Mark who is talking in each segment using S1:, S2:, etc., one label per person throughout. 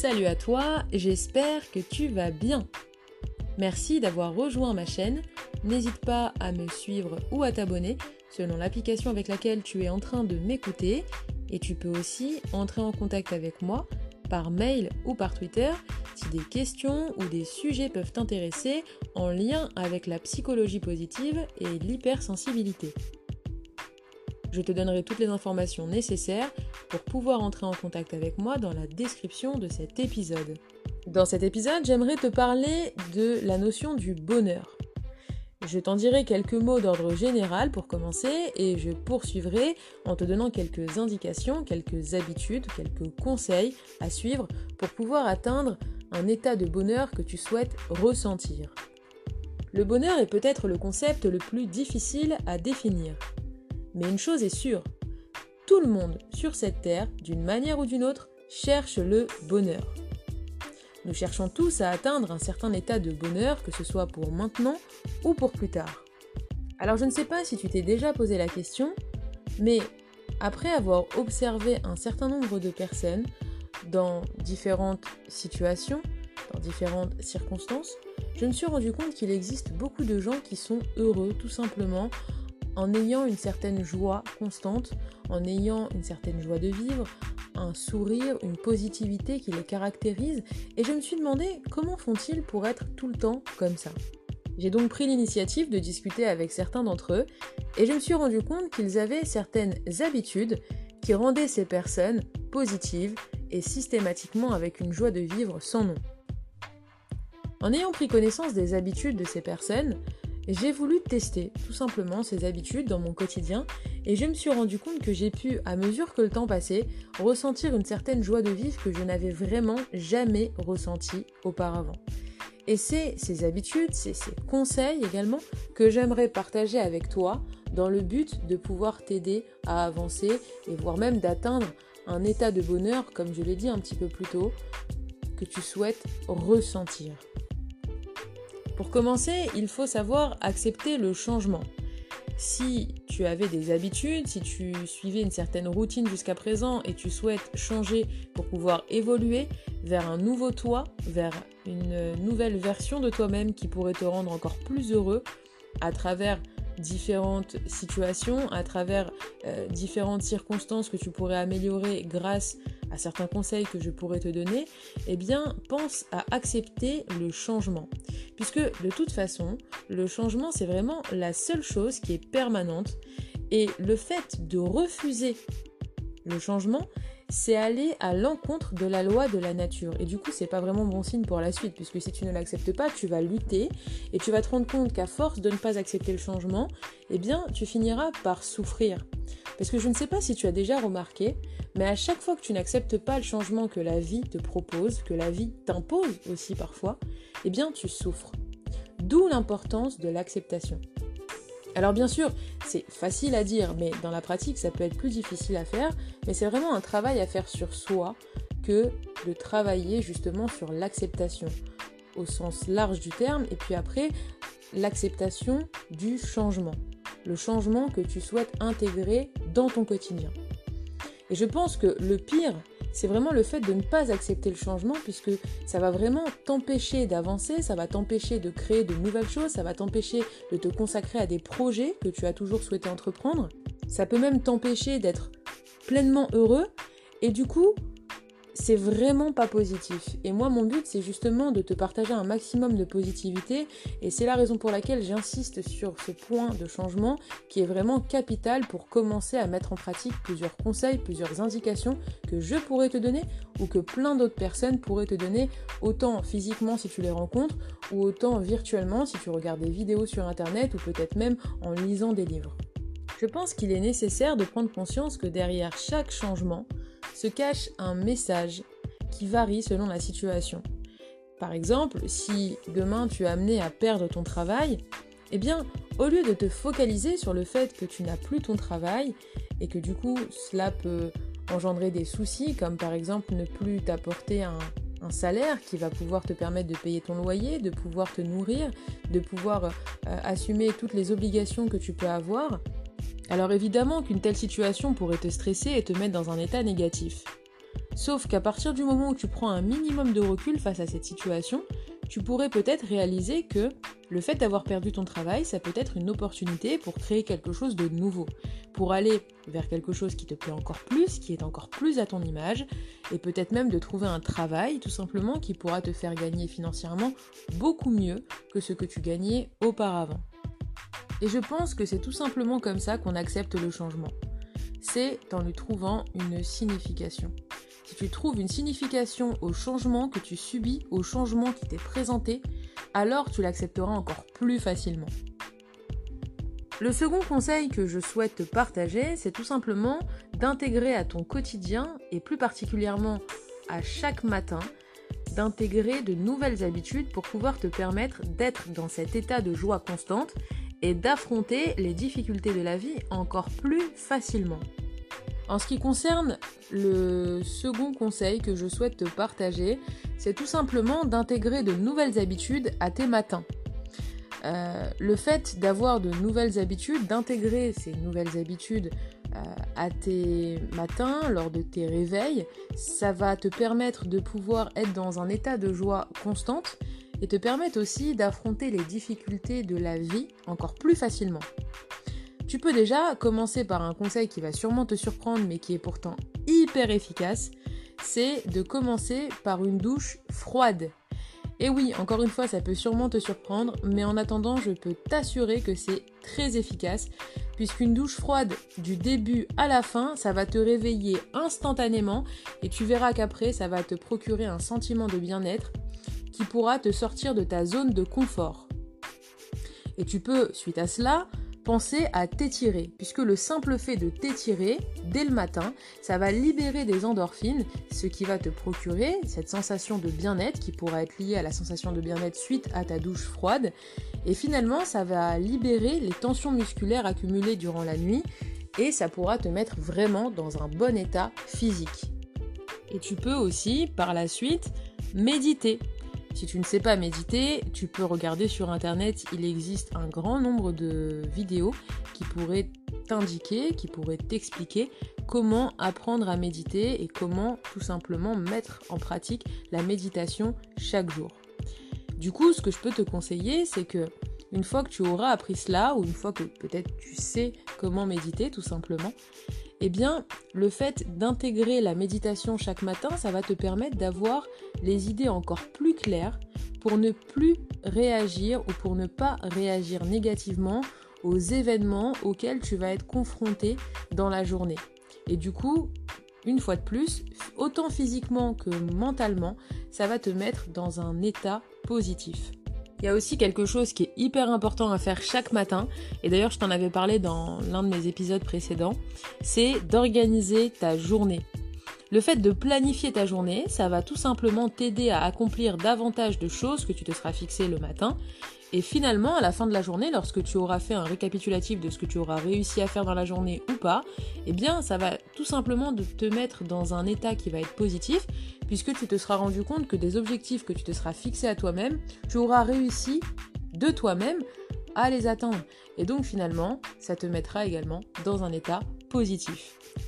S1: Salut à toi, j'espère que tu vas bien. Merci d'avoir rejoint ma chaîne. N'hésite pas à me suivre ou à t'abonner selon l'application avec laquelle tu es en train de m'écouter. Et tu peux aussi entrer en contact avec moi par mail ou par Twitter si des questions ou des sujets peuvent t'intéresser en lien avec la psychologie positive et l'hypersensibilité. Je te donnerai toutes les informations nécessaires pour pouvoir entrer en contact avec moi dans la description de cet épisode. Dans cet épisode, j'aimerais te parler de la notion du bonheur. Je t'en dirai quelques mots d'ordre général pour commencer et je poursuivrai en te donnant quelques indications, quelques habitudes, quelques conseils à suivre pour pouvoir atteindre un état de bonheur que tu souhaites ressentir. Le bonheur est peut-être le concept le plus difficile à définir. Mais une chose est sûre, tout le monde sur cette terre, d'une manière ou d'une autre, cherche le bonheur. Nous cherchons tous à atteindre un certain état de bonheur, que ce soit pour maintenant ou pour plus tard. Alors je ne sais pas si tu t'es déjà posé la question, mais après avoir observé un certain nombre de personnes dans différentes situations, dans différentes circonstances, je me suis rendu compte qu'il existe beaucoup de gens qui sont heureux tout simplement en ayant une certaine joie constante, en ayant une certaine joie de vivre, un sourire, une positivité qui les caractérise, et je me suis demandé comment font-ils pour être tout le temps comme ça? J'ai donc pris l'initiative de discuter avec certains d'entre eux, et je me suis rendu compte qu'ils avaient certaines habitudes qui rendaient ces personnes positives et systématiquement avec une joie de vivre sans nom. En ayant pris connaissance des habitudes de ces personnes, j'ai voulu tester tout simplement ces habitudes dans mon quotidien et je me suis rendu compte que j'ai pu, à mesure que le temps passait, ressentir une certaine joie de vivre que je n'avais vraiment jamais ressentie auparavant. Et c'est ces habitudes, c'est ces conseils également que j'aimerais partager avec toi dans le but de pouvoir t'aider à avancer et voire même d'atteindre un état de bonheur, comme je l'ai dit un petit peu plus tôt, que tu souhaites ressentir. Pour commencer, il faut savoir accepter le changement. Si tu avais des habitudes, si tu suivais une certaine routine jusqu'à présent et tu souhaites changer pour pouvoir évoluer vers un nouveau toi, vers une nouvelle version de toi-même qui pourrait te rendre encore plus heureux à travers différentes situations, à travers euh, différentes circonstances que tu pourrais améliorer grâce à certains conseils que je pourrais te donner, eh bien pense à accepter le changement. Puisque de toute façon, le changement c'est vraiment la seule chose qui est permanente et le fait de refuser le changement, c'est aller à l'encontre de la loi de la nature. Et du coup, c'est pas vraiment bon signe pour la suite, puisque si tu ne l'acceptes pas, tu vas lutter et tu vas te rendre compte qu'à force de ne pas accepter le changement, eh bien, tu finiras par souffrir. Parce que je ne sais pas si tu as déjà remarqué, mais à chaque fois que tu n'acceptes pas le changement que la vie te propose, que la vie t'impose aussi parfois, eh bien, tu souffres. D'où l'importance de l'acceptation. Alors bien sûr, c'est facile à dire, mais dans la pratique, ça peut être plus difficile à faire, mais c'est vraiment un travail à faire sur soi que de travailler justement sur l'acceptation au sens large du terme, et puis après, l'acceptation du changement, le changement que tu souhaites intégrer dans ton quotidien. Et je pense que le pire, c'est vraiment le fait de ne pas accepter le changement puisque ça va vraiment t'empêcher d'avancer, ça va t'empêcher de créer de nouvelles choses, ça va t'empêcher de te consacrer à des projets que tu as toujours souhaité entreprendre. Ça peut même t'empêcher d'être pleinement heureux et du coup, c'est vraiment pas positif. Et moi, mon but, c'est justement de te partager un maximum de positivité. Et c'est la raison pour laquelle j'insiste sur ce point de changement qui est vraiment capital pour commencer à mettre en pratique plusieurs conseils, plusieurs indications que je pourrais te donner ou que plein d'autres personnes pourraient te donner, autant physiquement si tu les rencontres ou autant virtuellement si tu regardes des vidéos sur Internet ou peut-être même en lisant des livres. Je pense qu'il est nécessaire de prendre conscience que derrière chaque changement, se cache un message qui varie selon la situation. Par exemple, si demain tu es amené à perdre ton travail, eh bien, au lieu de te focaliser sur le fait que tu n'as plus ton travail et que du coup cela peut engendrer des soucis, comme par exemple ne plus t'apporter un, salaire qui va pouvoir te permettre de payer ton loyer, de pouvoir te nourrir, de pouvoir euh, assumer toutes les obligations que tu peux avoir, alors évidemment qu'une telle situation pourrait te stresser et te mettre dans un état négatif. Sauf qu'à partir du moment où tu prends un minimum de recul face à cette situation, tu pourrais peut-être réaliser que le fait d'avoir perdu ton travail, ça peut être une opportunité pour créer quelque chose de nouveau, pour aller vers quelque chose qui te plaît encore plus, qui est encore plus à ton image, et peut-être même de trouver un travail tout simplement qui pourra te faire gagner financièrement beaucoup mieux que ce que tu gagnais auparavant. Et je pense que c'est tout simplement comme ça qu'on accepte le changement. C'est en lui trouvant une signification. Si tu trouves une signification au changement que tu subis, au changement qui t'est présenté, alors tu l'accepteras encore plus facilement. Le second conseil que je souhaite te partager, c'est tout simplement d'intégrer à ton quotidien, et plus particulièrement à chaque matin, d'intégrer de nouvelles habitudes pour pouvoir te permettre d'être dans cet état de joie constante et d'affronter les difficultés de la vie encore plus facilement. En ce qui concerne le second conseil que je souhaite te partager, c'est tout simplement d'intégrer de nouvelles habitudes à tes matins. Euh, le fait d'avoir de nouvelles habitudes, d'intégrer ces nouvelles habitudes euh, à tes matins, lors de tes réveils, ça va te permettre de pouvoir être dans un état de joie constante et te permettre aussi d'affronter les difficultés de la vie encore plus facilement. Tu peux déjà commencer par un conseil qui va sûrement te surprendre mais qui est pourtant hyper efficace, c'est de commencer par une douche froide. Et oui, encore une fois, ça peut sûrement te surprendre, mais en attendant, je peux t'assurer que c'est très efficace, puisqu'une douche froide du début à la fin, ça va te réveiller instantanément, et tu verras qu'après, ça va te procurer un sentiment de bien-être pourra te sortir de ta zone de confort. Et tu peux, suite à cela, Pensez à t'étirer, puisque le simple fait de t'étirer dès le matin, ça va libérer des endorphines, ce qui va te procurer cette sensation de bien-être qui pourra être liée à la sensation de bien-être suite à ta douche froide. Et finalement, ça va libérer les tensions musculaires accumulées durant la nuit et ça pourra te mettre vraiment dans un bon état physique. Et tu peux aussi, par la suite, méditer. Si tu ne sais pas méditer, tu peux regarder sur internet, il existe un grand nombre de vidéos qui pourraient t'indiquer, qui pourraient t'expliquer comment apprendre à méditer et comment tout simplement mettre en pratique la méditation chaque jour. Du coup, ce que je peux te conseiller, c'est que une fois que tu auras appris cela, ou une fois que peut-être tu sais comment méditer tout simplement, eh bien, le fait d'intégrer la méditation chaque matin, ça va te permettre d'avoir les idées encore plus claires pour ne plus réagir ou pour ne pas réagir négativement aux événements auxquels tu vas être confronté dans la journée. Et du coup, une fois de plus, autant physiquement que mentalement, ça va te mettre dans un état positif. Il y a aussi quelque chose qui est hyper important à faire chaque matin, et d'ailleurs je t'en avais parlé dans l'un de mes épisodes précédents, c'est d'organiser ta journée. Le fait de planifier ta journée, ça va tout simplement t'aider à accomplir davantage de choses que tu te seras fixé le matin. Et finalement, à la fin de la journée, lorsque tu auras fait un récapitulatif de ce que tu auras réussi à faire dans la journée ou pas, eh bien, ça va tout simplement te mettre dans un état qui va être positif, puisque tu te seras rendu compte que des objectifs que tu te seras fixés à toi-même, tu auras réussi de toi-même à les atteindre. Et donc finalement, ça te mettra également dans un état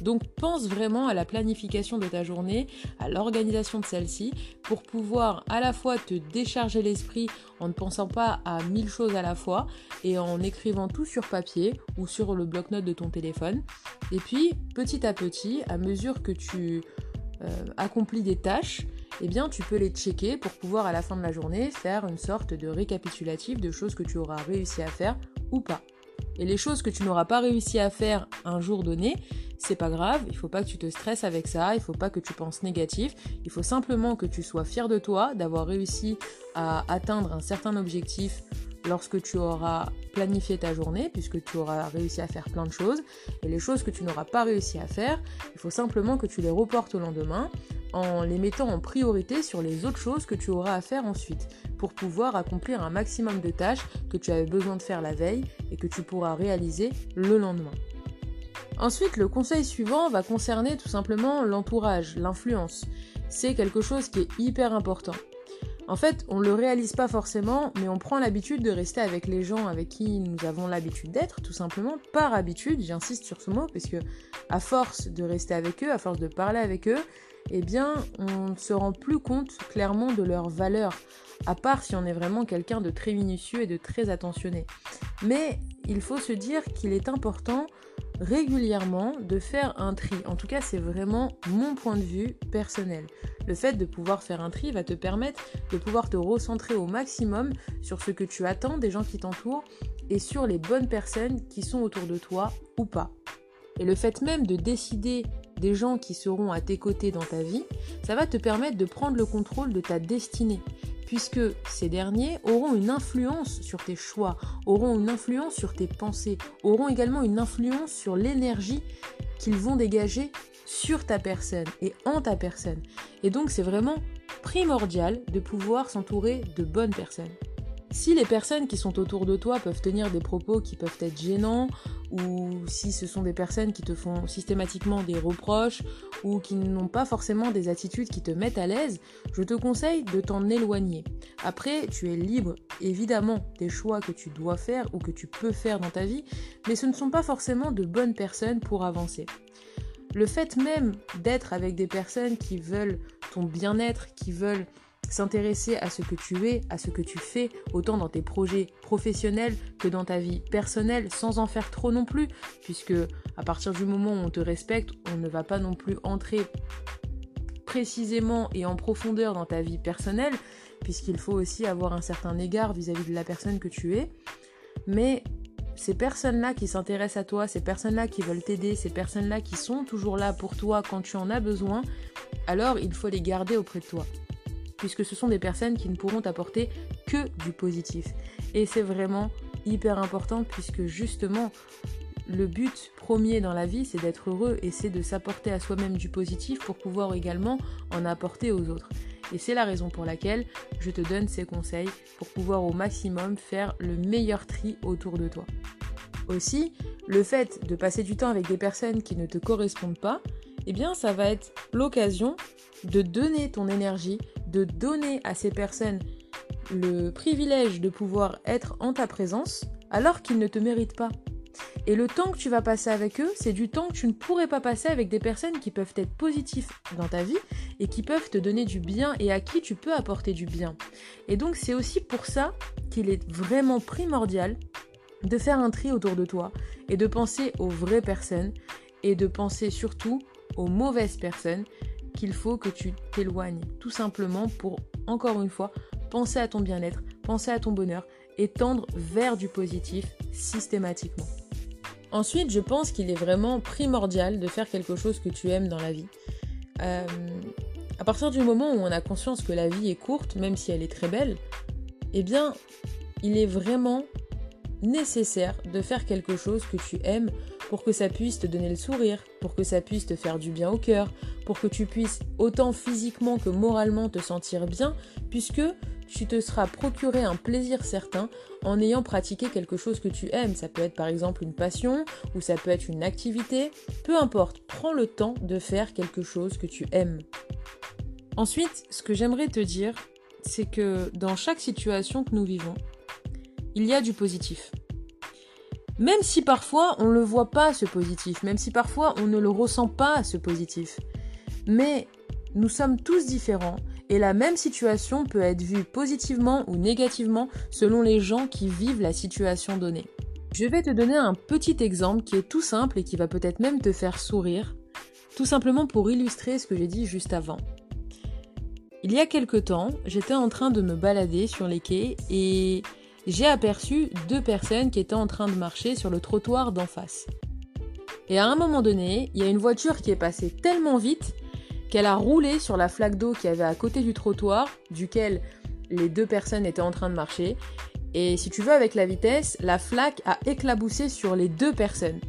S1: Donc pense vraiment à la planification de ta journée, à l'organisation de celle-ci, pour pouvoir à la fois te décharger l'esprit en ne pensant pas à mille choses à la fois et en écrivant tout sur papier ou sur le bloc-notes de ton téléphone. Et puis petit à petit, à mesure que tu euh, accomplis des tâches, eh bien tu peux les checker pour pouvoir à la fin de la journée faire une sorte de récapitulatif de choses que tu auras réussi à faire ou pas. Et les choses que tu n'auras pas réussi à faire un jour donné, c'est pas grave, il faut pas que tu te stresses avec ça, il faut pas que tu penses négatif, il faut simplement que tu sois fier de toi d'avoir réussi à atteindre un certain objectif lorsque tu auras planifié ta journée, puisque tu auras réussi à faire plein de choses, et les choses que tu n'auras pas réussi à faire, il faut simplement que tu les reportes au lendemain en les mettant en priorité sur les autres choses que tu auras à faire ensuite, pour pouvoir accomplir un maximum de tâches que tu avais besoin de faire la veille et que tu pourras réaliser le lendemain. Ensuite, le conseil suivant va concerner tout simplement l'entourage, l'influence. C'est quelque chose qui est hyper important. En fait, on ne le réalise pas forcément, mais on prend l'habitude de rester avec les gens avec qui nous avons l'habitude d'être, tout simplement par habitude, j'insiste sur ce mot, parce que à force de rester avec eux, à force de parler avec eux, eh bien, on ne se rend plus compte clairement de leur valeur, à part si on est vraiment quelqu'un de très minutieux et de très attentionné. Mais il faut se dire qu'il est important régulièrement de faire un tri. En tout cas, c'est vraiment mon point de vue personnel. Le fait de pouvoir faire un tri va te permettre de pouvoir te recentrer au maximum sur ce que tu attends des gens qui t'entourent et sur les bonnes personnes qui sont autour de toi ou pas. Et le fait même de décider des gens qui seront à tes côtés dans ta vie, ça va te permettre de prendre le contrôle de ta destinée puisque ces derniers auront une influence sur tes choix, auront une influence sur tes pensées, auront également une influence sur l'énergie qu'ils vont dégager sur ta personne et en ta personne. Et donc c'est vraiment primordial de pouvoir s'entourer de bonnes personnes. Si les personnes qui sont autour de toi peuvent tenir des propos qui peuvent être gênants, ou si ce sont des personnes qui te font systématiquement des reproches, ou qui n'ont pas forcément des attitudes qui te mettent à l'aise, je te conseille de t'en éloigner. Après, tu es libre évidemment des choix que tu dois faire ou que tu peux faire dans ta vie, mais ce ne sont pas forcément de bonnes personnes pour avancer. Le fait même d'être avec des personnes qui veulent ton bien-être, qui veulent s'intéresser à ce que tu es, à ce que tu fais, autant dans tes projets professionnels que dans ta vie personnelle, sans en faire trop non plus, puisque à partir du moment où on te respecte, on ne va pas non plus entrer précisément et en profondeur dans ta vie personnelle, puisqu'il faut aussi avoir un certain égard vis-à-vis de la personne que tu es. Mais ces personnes-là qui s'intéressent à toi, ces personnes-là qui veulent t'aider, ces personnes-là qui sont toujours là pour toi quand tu en as besoin, alors il faut les garder auprès de toi puisque ce sont des personnes qui ne pourront apporter que du positif. Et c'est vraiment hyper important puisque justement le but premier dans la vie c'est d'être heureux et c'est de s'apporter à soi-même du positif pour pouvoir également en apporter aux autres. Et c'est la raison pour laquelle je te donne ces conseils pour pouvoir au maximum faire le meilleur tri autour de toi. Aussi, le fait de passer du temps avec des personnes qui ne te correspondent pas, eh bien ça va être l'occasion de donner ton énergie de donner à ces personnes le privilège de pouvoir être en ta présence alors qu'ils ne te méritent pas. Et le temps que tu vas passer avec eux, c'est du temps que tu ne pourrais pas passer avec des personnes qui peuvent être positives dans ta vie et qui peuvent te donner du bien et à qui tu peux apporter du bien. Et donc c'est aussi pour ça qu'il est vraiment primordial de faire un tri autour de toi et de penser aux vraies personnes et de penser surtout aux mauvaises personnes qu'il faut que tu t'éloignes, tout simplement pour, encore une fois, penser à ton bien-être, penser à ton bonheur et tendre vers du positif systématiquement. Ensuite, je pense qu'il est vraiment primordial de faire quelque chose que tu aimes dans la vie. Euh, à partir du moment où on a conscience que la vie est courte, même si elle est très belle, eh bien, il est vraiment nécessaire de faire quelque chose que tu aimes pour que ça puisse te donner le sourire, pour que ça puisse te faire du bien au cœur, pour que tu puisses autant physiquement que moralement te sentir bien, puisque tu te seras procuré un plaisir certain en ayant pratiqué quelque chose que tu aimes. Ça peut être par exemple une passion ou ça peut être une activité. Peu importe, prends le temps de faire quelque chose que tu aimes. Ensuite, ce que j'aimerais te dire, c'est que dans chaque situation que nous vivons, il y a du positif. Même si parfois on ne le voit pas ce positif, même si parfois on ne le ressent pas ce positif. Mais nous sommes tous différents et la même situation peut être vue positivement ou négativement selon les gens qui vivent la situation donnée. Je vais te donner un petit exemple qui est tout simple et qui va peut-être même te faire sourire, tout simplement pour illustrer ce que j'ai dit juste avant. Il y a quelque temps, j'étais en train de me balader sur les quais et j'ai aperçu deux personnes qui étaient en train de marcher sur le trottoir d'en face. Et à un moment donné, il y a une voiture qui est passée tellement vite qu'elle a roulé sur la flaque d'eau qui avait à côté du trottoir, duquel les deux personnes étaient en train de marcher. Et si tu veux, avec la vitesse, la flaque a éclaboussé sur les deux personnes.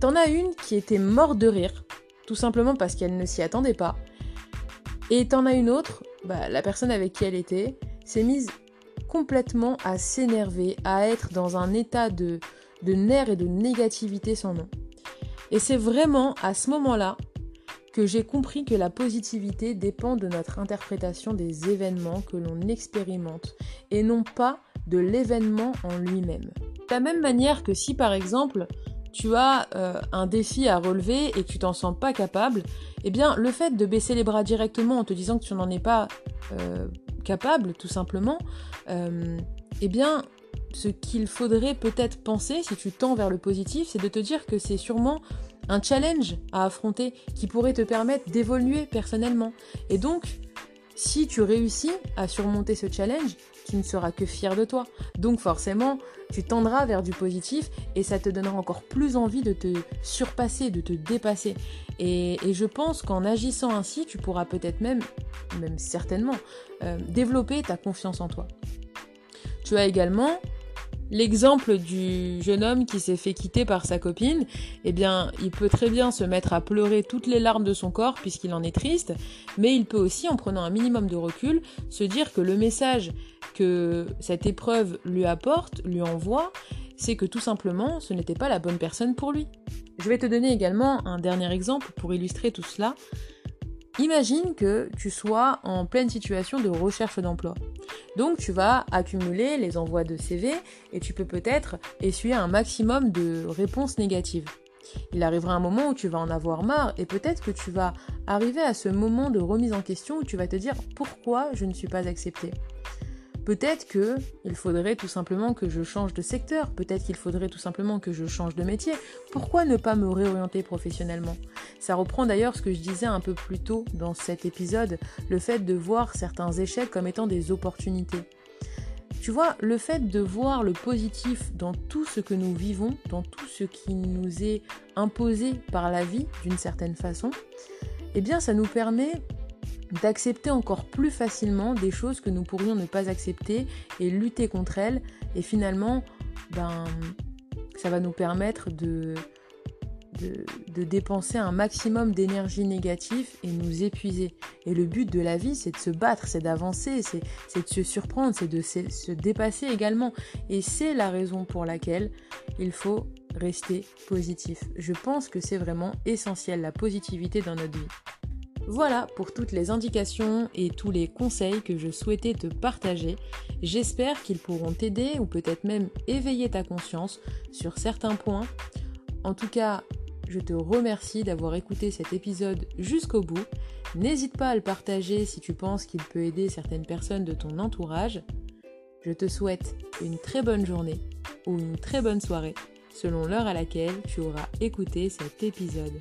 S1: T'en as une qui était morte de rire, tout simplement parce qu'elle ne s'y attendait pas. Et t'en as une autre, bah, la personne avec qui elle était, s'est mise complètement à s'énerver, à être dans un état de, de nerfs et de négativité sans nom. Et c'est vraiment à ce moment-là que j'ai compris que la positivité dépend de notre interprétation des événements que l'on expérimente et non pas de l'événement en lui-même. De la même manière que si par exemple tu as euh, un défi à relever et que tu t'en sens pas capable, eh bien le fait de baisser les bras directement en te disant que tu n'en es pas euh, capable tout simplement, euh, eh bien ce qu'il faudrait peut-être penser si tu tends vers le positif, c'est de te dire que c'est sûrement un challenge à affronter qui pourrait te permettre d'évoluer personnellement. Et donc, si tu réussis à surmonter ce challenge, tu ne seras que fier de toi. Donc forcément, tu tendras vers du positif et ça te donnera encore plus envie de te surpasser, de te dépasser. Et, je pense qu'en agissant ainsi, tu pourras peut-être même, même certainement, euh, développer ta confiance en toi. Tu as également L'exemple du jeune homme qui s'est fait quitter par sa copine, eh bien, il peut très bien se mettre à pleurer toutes les larmes de son corps puisqu'il en est triste, mais il peut aussi, en prenant un minimum de recul, se dire que le message que cette épreuve lui apporte, lui envoie, c'est que tout simplement, ce n'était pas la bonne personne pour lui. Je vais te donner également un dernier exemple pour illustrer tout cela. Imagine que tu sois en pleine situation de recherche d'emploi. Donc tu vas accumuler les envois de CV et tu peux peut-être essuyer un maximum de réponses négatives. Il arrivera un moment où tu vas en avoir marre et peut-être que tu vas arriver à ce moment de remise en question où tu vas te dire pourquoi je ne suis pas accepté. Peut-être que il faudrait tout simplement que je change de secteur, peut-être qu'il faudrait tout simplement que je change de métier. Pourquoi ne pas me réorienter professionnellement? Ça reprend d'ailleurs ce que je disais un peu plus tôt dans cet épisode, le fait de voir certains échecs comme étant des opportunités. Tu vois, le fait de voir le positif dans tout ce que nous vivons, dans tout ce qui nous est imposé par la vie d'une certaine façon, eh bien ça nous permet d'accepter encore plus facilement des choses que nous pourrions ne pas accepter et lutter contre elles. Et finalement, ben, ça va nous permettre de, de, dépenser un maximum d'énergie négative et nous épuiser. Et le but de la vie, c'est de se battre, c'est d'avancer, c'est de se surprendre, c'est de se dépasser également. Et c'est la raison pour laquelle il faut rester positif. Je pense que c'est vraiment essentiel, la positivité dans notre vie. Voilà pour toutes les indications et tous les conseils que je souhaitais te partager. J'espère qu'ils pourront t'aider ou peut-être même éveiller ta conscience sur certains points. En tout cas, je te remercie d'avoir écouté cet épisode jusqu'au bout. N'hésite pas à le partager si tu penses qu'il peut aider certaines personnes de ton entourage. Je te souhaite une très bonne journée ou une très bonne soirée selon l'heure à laquelle tu auras écouté cet épisode.